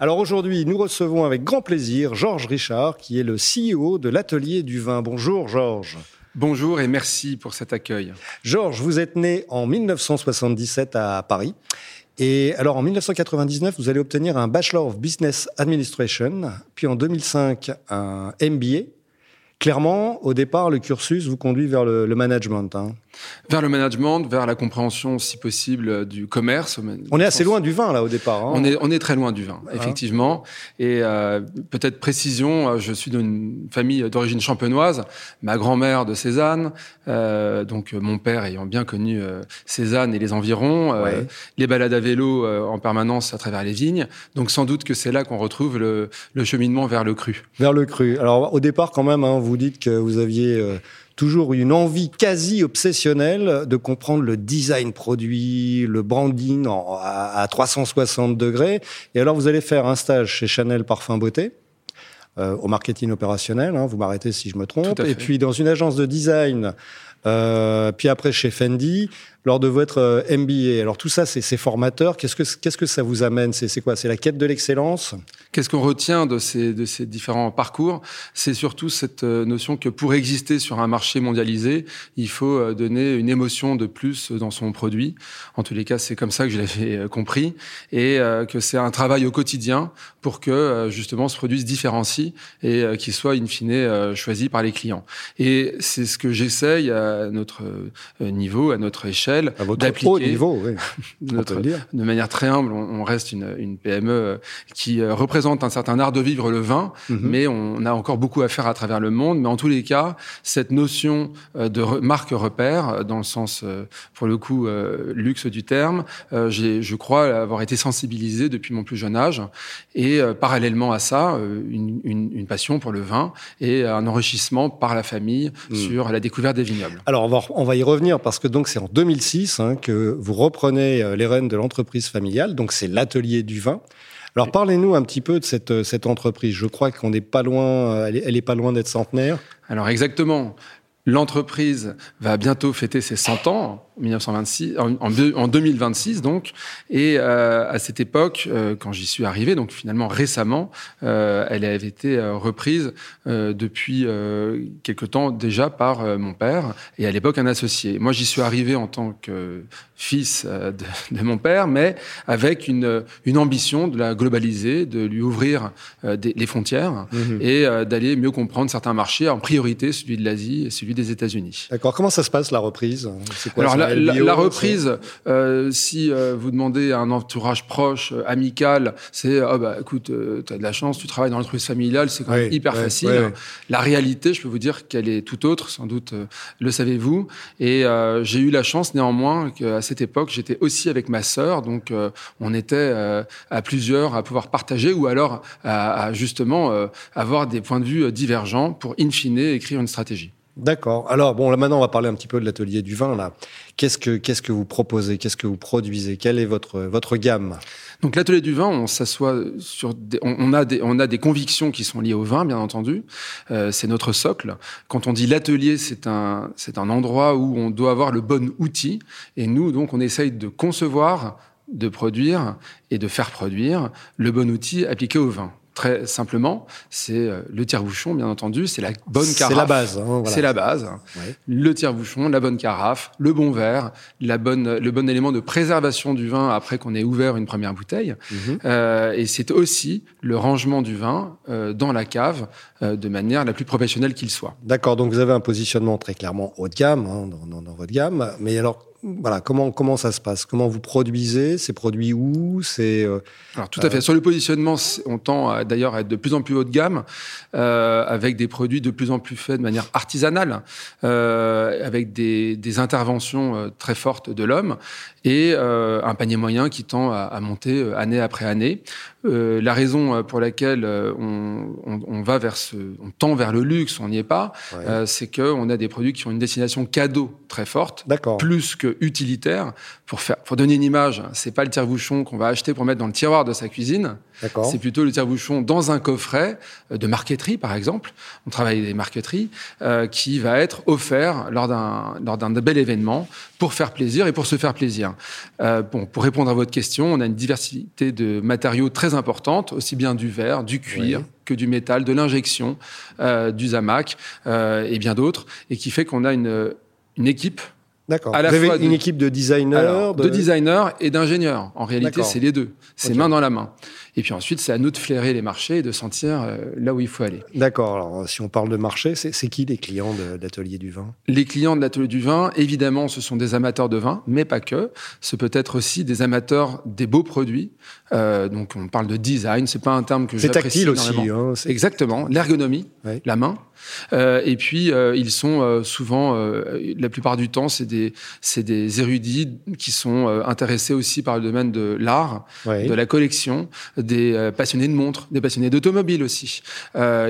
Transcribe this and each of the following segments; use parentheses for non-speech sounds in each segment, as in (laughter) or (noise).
Alors aujourd'hui, nous recevons avec grand plaisir Georges Richard, qui est le CEO de l'Atelier du Vin. Bonjour Georges. Bonjour et merci pour cet accueil. Georges, vous êtes né en 1977 à Paris. Et alors en 1999, vous allez obtenir un Bachelor of Business Administration, puis en 2005 un MBA. Clairement, au départ, le cursus vous conduit vers le, management. Hein. Vers le management, vers la compréhension, si possible, du commerce. On est assez loin du vin, là, au départ. Hein. On, est, on est très loin du vin, ah. effectivement. Et euh, peut-être précision, euh, je suis d'une famille d'origine champenoise. Ma grand-mère de Cézanne, euh, donc mon père ayant bien connu Cézanne et les environs, les balades à vélo en permanence à travers les vignes. Donc sans doute que c'est là qu'on retrouve le, cheminement vers le cru. Vers le cru. Alors au départ, quand même, hein, vous dites que vous aviez toujours une envie quasi obsessionnelle de comprendre le design produit, le branding à, 360 degrés. Et alors, vous allez faire un stage chez Chanel Parfum Beauté. Euh, au marketing opérationnel, hein, vous m'arrêtez si je me trompe, et puis dans une agence de design, euh, puis après chez Fendi, lors de votre euh, MBA. Alors tout ça, c'est formateur. Qu'est-ce que qu'est-ce que ça vous amène? C'est quoi? C'est la quête de l'excellence? Qu'est-ce qu'on retient de ces de ces différents parcours? C'est surtout cette euh, notion que pour exister sur un marché mondialisé, il faut donner une émotion de plus dans son produit. En tous les cas, c'est comme ça que je l'avais compris et que c'est un travail au quotidien pour que justement ce produit se différencie et qu'il soit in fine choisi par les clients. Et c'est ce que j'essaye à notre niveau, à notre échelle d'appliquer. niveau, oui. (laughs) de manière très humble, on, reste une, une, PME euh, qui euh, représente un certain art de vivre le vin, mhm. mais on a encore beaucoup à faire à travers le monde. Mais en tous les cas, cette notion euh, de marque repère, dans le sens, pour le coup, luxe du terme, je crois avoir été sensibilisé depuis mon plus jeune âge. Et parallèlement à ça, une, une, une, passion pour le vin et un enrichissement par la famille mm. sur la découverte des vignobles. Alors, on va, on va y revenir parce que donc c'est en 2000 Hein, que vous reprenez euh, les rênes de l'entreprise familiale, donc c'est l'atelier du vin. Alors parlez-nous un petit peu de cette, euh, cette entreprise. Je crois qu'on n'est pas loin, euh, elle est, pas loin d'être centenaire. Alors exactement. L'entreprise va bientôt fêter ses 100 ans 1926, en, en, 2026 donc. Et euh, à cette époque, euh, quand j'y suis arrivé, donc finalement récemment, euh, elle avait été reprise depuis quelque temps déjà par mon père et à l'époque un associé. Moi, j'y suis arrivé en tant que fils de, de, mon père, mais avec une, une ambition de la globaliser, de lui ouvrir des, les frontières mhm. et d'aller mieux comprendre certains marchés, en priorité celui de l'Asie et celui des États-Unis. D'accord. Comment ça se passe la reprise? C'est quoi la, reprise, euh, si euh, vous demandez à un entourage proche, euh, amical, c'est oh bah écoute, tu as de la chance, tu travailles dans l'entreprise familiale, c'est quand même hyper facile. La réalité, je peux vous dire qu'elle est tout autre, sans doute le savez-vous. Et j'ai eu la chance néanmoins qu'à cette époque, j'étais aussi avec ma sœur, donc on était à plusieurs à pouvoir partager ou alors à, à justement avoir des points de vue divergents pour in fine écrire une stratégie. D'accord. Alors bon, là maintenant on va parler un petit peu de l'atelier du vin. Là, qu'est-ce que qu'est-ce que vous proposez, qu'est-ce que vous produisez, quelle est votre votre gamme? Donc l'atelier du vin, on s'assoit sur, des, on, a des on a des convictions qui sont liées au vin, bien entendu. Euh, c'est notre socle. Quand on dit l'atelier, c'est un c'est un endroit où on doit avoir le bon outil. Et nous donc on essaye de concevoir, de produire et de faire produire le bon outil appliqué au vin. Très simplement, c'est euh, le tire-bouchon, bien entendu, c'est la bonne carafe. C'est la base. Hein, c'est la base. Le tire-bouchon, la bonne carafe, le bon verre, la bonne, le bon élément de préservation du vin après qu'on ait ouvert une première bouteille. Mhm. euh, et c'est aussi le rangement du vin euh, dans la cave euh, de manière la plus professionnelle qu'il soit. D'accord. Donc vous avez un positionnement très clairement haut de gamme hein, dans, dans, dans, votre gamme. Mais alors, voilà, comment, comment ça se passe? Comment vous produisez? C'est produit où? C'est euh, Alors tout à fait. Sur le positionnement, on tend d'ailleurs à être de plus en plus haut de gamme, euh, avec des produits de plus en plus faits de manière artisanale, euh, avec des, des, interventions euh, très fortes de l'homme et euh, un panier moyen qui tend à, à monter année après année. la raison pour laquelle on, on, on, va vers ce, on tend vers le luxe, on n'y est pas, ouais. c'est qu'on a des produits qui ont une destination cadeau très forte, plus que utilitaire. Pour, faire, pour donner une image, c'est pas le tire-bouchon qu'on va acheter pour mettre dans le tiroir de sa cuisine. C'est plutôt le tire-bouchon dans un coffret euh, de marqueterie, par exemple. On travaille des marqueteries euh, qui va être offert lors d'un lors d'un bel événement pour faire plaisir et pour se faire plaisir. Euh, bon, pour répondre à votre question, on a une diversité de matériaux très importante, aussi bien du verre, du cuir. Oui que du métal, de l'injection, euh, du zamac euh, et bien d'autres, et qui fait qu'on a une, une équipe D'accord. Vous avez une équipe de designers Alors, de... de... designers et d'ingénieurs. En réalité, c'est les deux. C'est okay. main dans la main. Et puis ensuite, c'est à nous de flairer les marchés et de sentir euh, là où il faut aller. D'accord. Alors, si on parle de marché, c'est qui les clients de, de l'atelier du vin? Les clients de l'atelier du vin, évidemment, ce sont des amateurs de vin, mais pas que. Ce peut être aussi des amateurs des beaux produits. Euh, donc, on parle de design. C'est pas un terme que j'apprécie C'est tactile aussi. Hein, Exactement. L'ergonomie, ouais. la main. Euh, et puis, euh, ils sont souvent, la plupart du temps, c'est des, des érudits qui sont intéressés aussi par le domaine de l'art, de la collection, des passionnés de montres, des passionnés d'automobile aussi,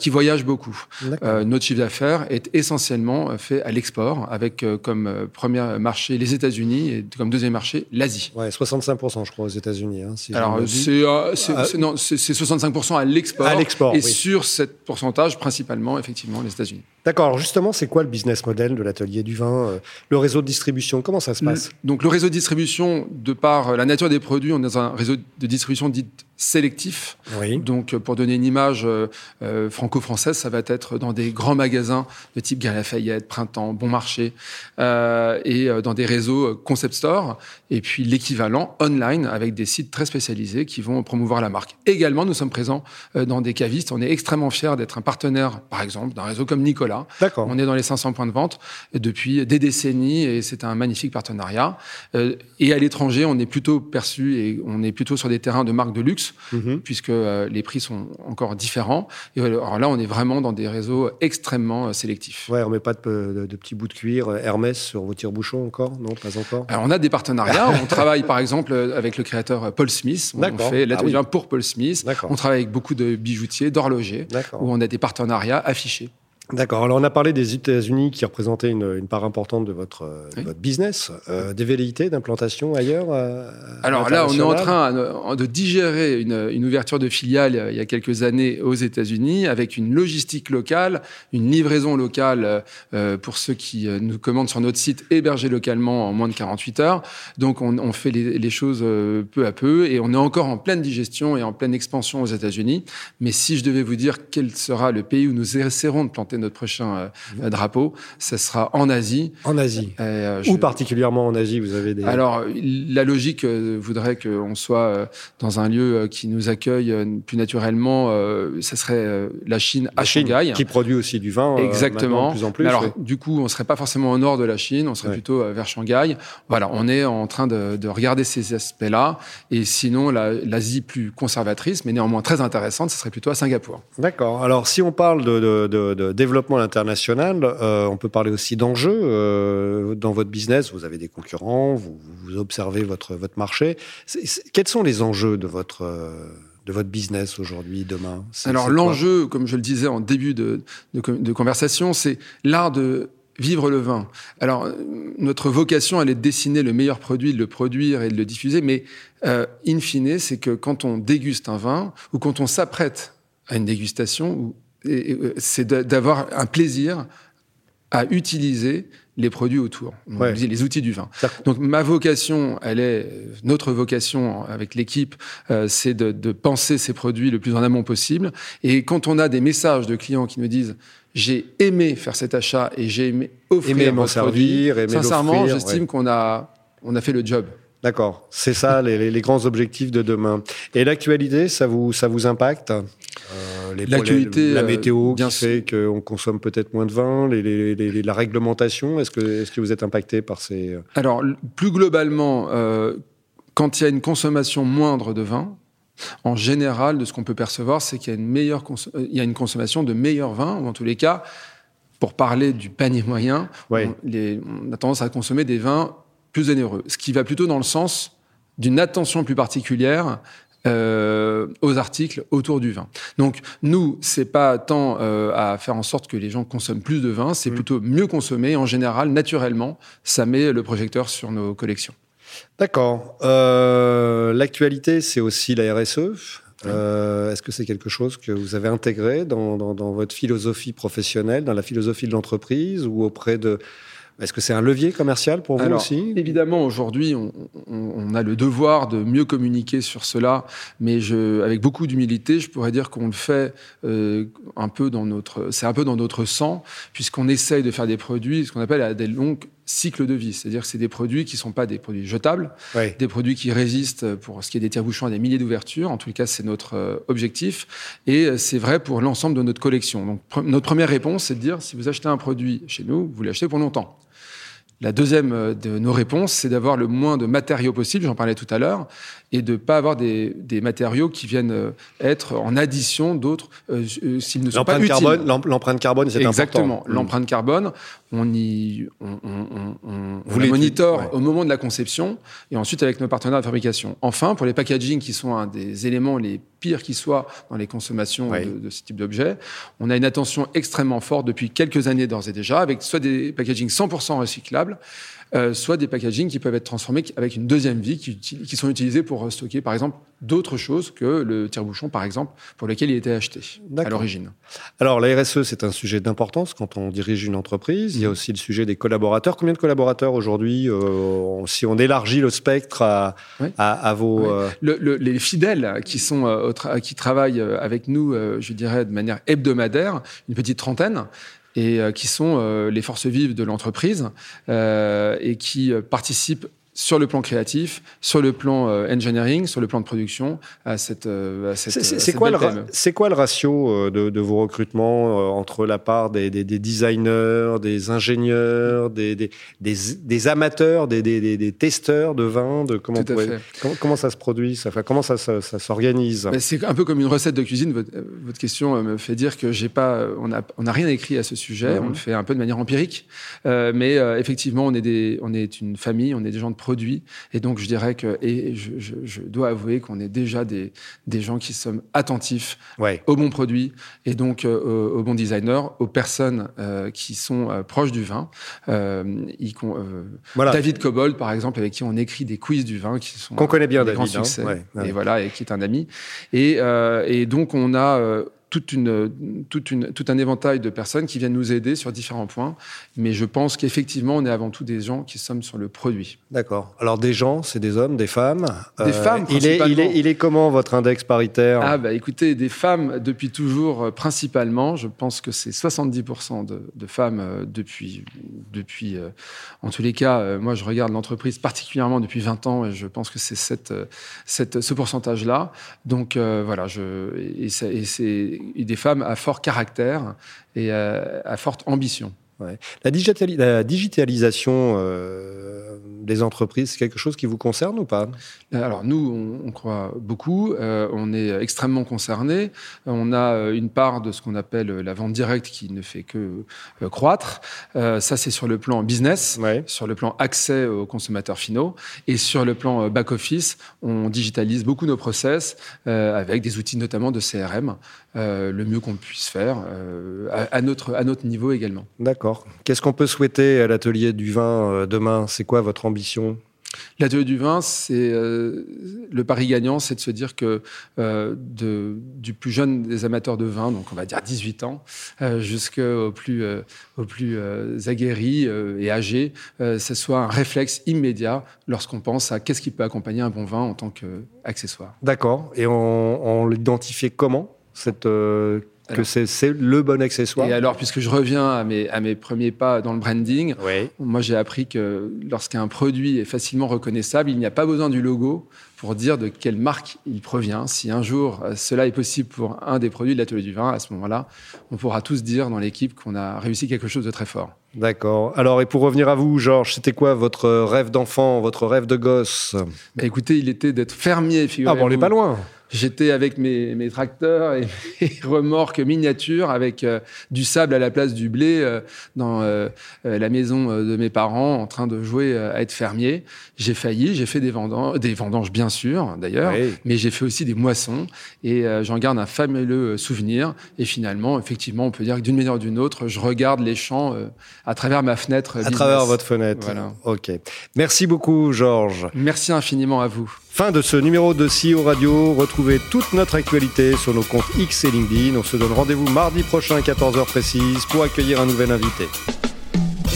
qui voyagent beaucoup. notre chiffre d'affaires est essentiellement fait à l'export, avec comme premier marché les États-Unis et comme deuxième marché l'Asie. Ouais, 65%, je crois, aux États-Unis. Hein, si Alors, c'est ah. 65% à l'export. À l'export. Et oui. sur ce pourcentage, principalement, effectivement, les États-Unis. D'accord. Alors justement, c'est quoi le business model de l'atelier du vin euh, Le réseau de distribution, comment ça se passe? le, Donc le réseau de distribution, de par la nature des produits, on est dans un réseau de distribution dit sélectif. Oui. Donc pour donner une image euh, euh, franco-française, ça va être dans des grands magasins de type Galeries Lafayette, Printemps, Bon Marché, euh, et dans des réseaux concept store, et puis l'équivalent online avec des sites très spécialisés qui vont promouvoir la marque. Également, nous sommes présents dans des cavistes. On est extrêmement fiers d'être un partenaire, par exemple, d'un réseau comme Nicolas. D'accord. On est dans les 500 points de vente depuis des décennies et c'est un magnifique partenariat. Euh, et à l'étranger, on est plutôt perçu et on est plutôt sur des terrains de marque de luxe mmh. puisque euh, les prix sont encore différents. Et alors là, on est vraiment dans des réseaux extrêmement euh, sélectifs. Ouais, on met pas de, de, de petits bouts de cuir Hermès sur vos tire-bouchons encore? Non, pas encore? Alors, on a des partenariats. (laughs) on travaille par exemple avec le créateur Paul Smith. On fait l'atelier ah, oui. pour Paul Smith. On travaille avec beaucoup de bijoutiers, d'horlogers, où on a des partenariats affichés. D'accord. Alors, on a parlé des États-Unis qui représentaient une, une, part importante de votre, euh, votre business. Euh, des velléités d'implantation ailleurs euh, Alors là, on est en train de digérer une, une, ouverture de filiale il y a quelques années aux États-Unis avec une logistique locale, une livraison locale euh, pour ceux qui nous commandent sur notre site hébergé localement en moins de 48 heures. Donc, on, on fait les, les, choses peu à peu et on est encore en pleine digestion et en pleine expansion aux États-Unis. Mais si je devais vous dire quel sera le pays où nous essaierons de planter notre prochain euh, drapeau, ce sera en Asie. En Asie. Euh, je... Ou particulièrement en Asie, vous avez des. Alors, la logique euh, voudrait qu'on soit euh, dans un lieu qui nous accueille plus naturellement. ce serait la Chine la à Chine, Shanghai. Qui produit aussi du vin. Exactement. de plus en plus. Mais alors, du coup, on serait pas forcément au nord de la Chine, on serait ouais. plutôt vers Shanghai. Voilà, on est en train de, de regarder ces aspects-là. Et sinon, l'Asie la, plus conservatrice, mais néanmoins très intéressante, ce serait plutôt à Singapour. D'accord. Alors, si on parle de, de, de, développement international, euh, on peut parler aussi d'enjeux. Euh, dans votre business, vous avez des concurrents, vous, vous observez votre, votre marché. C est, c est, quels sont les enjeux de votre, euh, de votre business aujourd'hui, demain? Alors l'enjeu, comme je le disais en début de, de, de conversation, c'est l'art de vivre le vin. Alors, notre vocation, elle est de dessiner le meilleur produit, de le produire et de le diffuser, mais euh, in fine, c'est que quand on déguste un vin ou quand on s'apprête à une dégustation, c'est d'avoir un plaisir à utiliser les produits autour, ouais. les outils du vin. Donc ma vocation, elle est notre vocation avec l'équipe, euh, c'est de, de, penser ces produits le plus en amont possible. Et quand on a des messages de clients qui nous disent j'ai aimé faire cet achat et j'ai aimé offrir m'en servir, aimé sincèrement, j'estime ouais. qu'on a on a fait le job. D'accord, c'est ça les, les, grands objectifs de demain. Et l'actualité, ça vous ça vous impacte? Euh les L'actualité, la euh, météo bien qui fait qu'on consomme peut-être moins de vin, les, les- les- la réglementation. Est-ce que, est que vous êtes impacté par ces... euh, Alors, plus globalement, euh, quand il y a une consommation moindre de vin, en général, de ce qu'on peut percevoir, c'est qu'il y a une meilleure cons- il y a une consommation de meilleurs vins, ou en tous les cas, pour parler du panier moyen, Ouais. on, les- on a tendance à consommer des vins plus onéreux, ce qui va plutôt dans le sens d'une attention plus particulière euh, aux articles autour du vin. Donc nous, c'est pas tant euh, à faire en sorte que les gens consomment plus de vin, c'est plutôt mieux consommer. En général, naturellement, ça met le projecteur sur nos collections. D'accord. Euh, L'actualité, c'est aussi la RSE. Euh, Est-ce que c'est quelque chose que vous avez intégré dans, dans- dans votre philosophie professionnelle, dans la philosophie de l'entreprise ou auprès de... Est-ce que c'est un levier commercial pour vous Alors, aussi Évidemment, aujourd'hui, on, on- on a le devoir de mieux communiquer sur cela, mais je, avec beaucoup d'humilité, je pourrais dire qu'on le fait euh, un peu dans notre, c'est un peu dans notre sang, puisqu'on essaye de faire des produits, ce qu'on appelle à des longs cycles de vie, c'est-à-dire que c'est des produits qui sont pas des produits jetables, des produits qui résistent pour ce qui est des tire-bouchons à des milliers d'ouvertures. En tout cas, c'est notre euh, objectif. Et euh, c'est vrai pour l'ensemble de notre collection. Donc, pre- notre première réponse, c'est de dire, si vous achetez un produit chez nous, vous l'achetez pour longtemps. La deuxième euh, de nos réponses, c'est d'avoir le moins de matériaux possible, j'en parlais tout à l'heure, et de ne pas avoir des, des matériaux qui viennent euh, être en addition d'autres euh, s'ils ne sont pas utiles. carbone, l'em- l'empreinte carbone, c'est Exactement. important. Mm. L'empreinte carbone, on y, on, on, on, on- Vous la monitore ouais. au moment de la conception et ensuite avec nos partenaires de fabrication. Enfin, pour les packaging qui sont un des éléments les pires qui soient dans les consommations de, de ce type d'objets, on a une attention extrêmement forte depuis quelques années d'ores et déjà avec soit des packaging 100% recyclables, euh, soit des packaging qui peuvent être transformés avec une deuxième vie, qui, sont utilisés pour stocker, par exemple, d'autres choses que le tire-bouchon, par exemple, pour lequel il était acheté à l'origine. Alors, la RSE, c'est un sujet d'importance quand on dirige une entreprise. Il y a aussi le sujet des collaborateurs. Combien de collaborateurs aujourd'hui, euh, si on élargit le spectre à, Ouais. à, à vos... Ouais. euh, Le- le- les fidèles qui sont euh, qui travaillent euh, avec nous, euh, je dirais de manière hebdomadaire, une petite trentaine, et euh, qui sont euh, les forces vives de l'entreprise euh, et qui participent sur le plan créatif, sur le plan euh, engineering, sur le plan de production à cette. euh, à cette- C'est- C'est quoi, le quoi ratio euh, de, de vos recrutements euh, entre la part des, des- des designers, des ingénieurs, des, des, amateurs, des, des- des- des testeurs de vin de comment, Tout à on pourrait- fait. comment, comment ça se produit ça, Enfin, Comment ça, ça- ça s'organise? Mais C'est un peu comme une recette de cuisine. Votre, votre question me fait dire que j'ai pas, on n'a on n'a rien écrit à ce sujet. On le fait un peu de manière empirique, Euh, mais effectivement, on est des, on est une famille, on est des gens de et donc je dirais que, et je, je- je dois avouer qu'on est déjà des, des gens qui sommes attentifs Ouais. aux bons produits et donc euh, aux, aux bons designers, aux personnes euh, qui sont euh, proches du vin. Euh, y con- Voilà. David Cobold, par exemple, avec qui on écrit des quiz du vin qui sont Qu'on connaît bien, des grands David, hein. succès. Ouais, ouais. Et voilà, et qui est un ami. Et, et donc on a toute une, toute une, tout un éventail de personnes qui viennent nous aider sur différents points. Mais je pense qu'effectivement, on est avant tout des gens qui sommes sur le produit. D'accord. Alors, des gens, c'est des hommes, des femmes Des femmes, il est, il, principalement. est, il est comment votre index paritaire? Ah bah écoutez, des femmes depuis toujours euh, principalement, je pense que c'est 70% de, de femmes euh, depuis, depuis euh, en tous les cas, euh, moi je regarde l'entreprise particulièrement depuis 20 ans et je pense que c'est cette, euh, cette, ce pourcentage-là. Donc euh, voilà, je, et c'est des femmes à fort caractère et à forte ambition. La, digitali- la digitalisation euh, des entreprises, c'est quelque chose qui vous concerne ou pas? Alors nous, on, on croit beaucoup, euh, on est extrêmement concernés, on a euh, une part de ce qu'on appelle euh, la vente directe qui ne fait que euh, croître. Euh, ça, c'est sur le plan business, Ouais. sur le plan accès aux consommateurs finaux, et sur le plan euh, back-office, on digitalise beaucoup nos process euh, avec des outils notamment de CRM, euh, le mieux qu'on puisse faire, euh, à, à notre, à notre niveau également. D'accord. Qu'est-ce qu'on peut souhaiter à l'atelier du vin euh, demain? C'est quoi votre ambition? L'atelier du vin, c'est euh, le pari gagnant, c'est de se dire que euh, de, du plus jeune des amateurs de vin, donc on va dire 18 ans, euh, jusqu'au plus, au plus euh, et euh, ce soit un réflexe immédiat lorsqu'on pense à qu'est-ce qui peut accompagner un bon vin en tant qu'accessoire. D'accord. Et on, on l'identifie comment cette, que c'est le bon accessoire. Et alors, puisque je reviens à mes, à mes premiers pas dans le branding, moi j'ai appris que lorsqu'un produit est facilement reconnaissable, il n'y a pas besoin du logo pour dire de quelle marque il provient. Si un jour euh, cela est possible pour un des produits de l'atelier du vin, à ce moment-là, on pourra tous dire dans l'équipe qu'on a réussi quelque chose de très fort. D'accord. Alors, et pour revenir à vous, Georges, c'était quoi votre rêve d'enfant, votre rêve de gosse? Bah, Écoutez, il était d'être fermier, figurez-vous. Ah bon, on n'est pas loin J'étais avec mes, tracteurs et (laughs) mes remorques miniatures avec euh, du sable à la place du blé euh, dans euh, la maison de mes parents en train de jouer à être fermier. J'ai failli, j'ai fait des vendanges, des vendanges bien sûr d'ailleurs, mais j'ai fait aussi des moissons et j'en garde un fabuleux souvenir. Et finalement, effectivement, on peut dire que d'une manière ou d'une autre, je regarde les champs à travers ma fenêtre. À travers votre fenêtre. Voilà. Ok. Merci beaucoup, Georges. Merci infiniment à vous. Fin de ce numéro de CEO Radio. Retrouvez toute notre actualité sur nos comptes X et LinkedIn. On se donne rendez-vous mardi prochain à 14h précise pour accueillir un nouvel invité.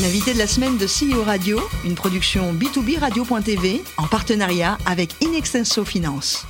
L'invité de la semaine de CEO Radio, une production B2B Radio.tv en partenariat avec Inextenso Finance.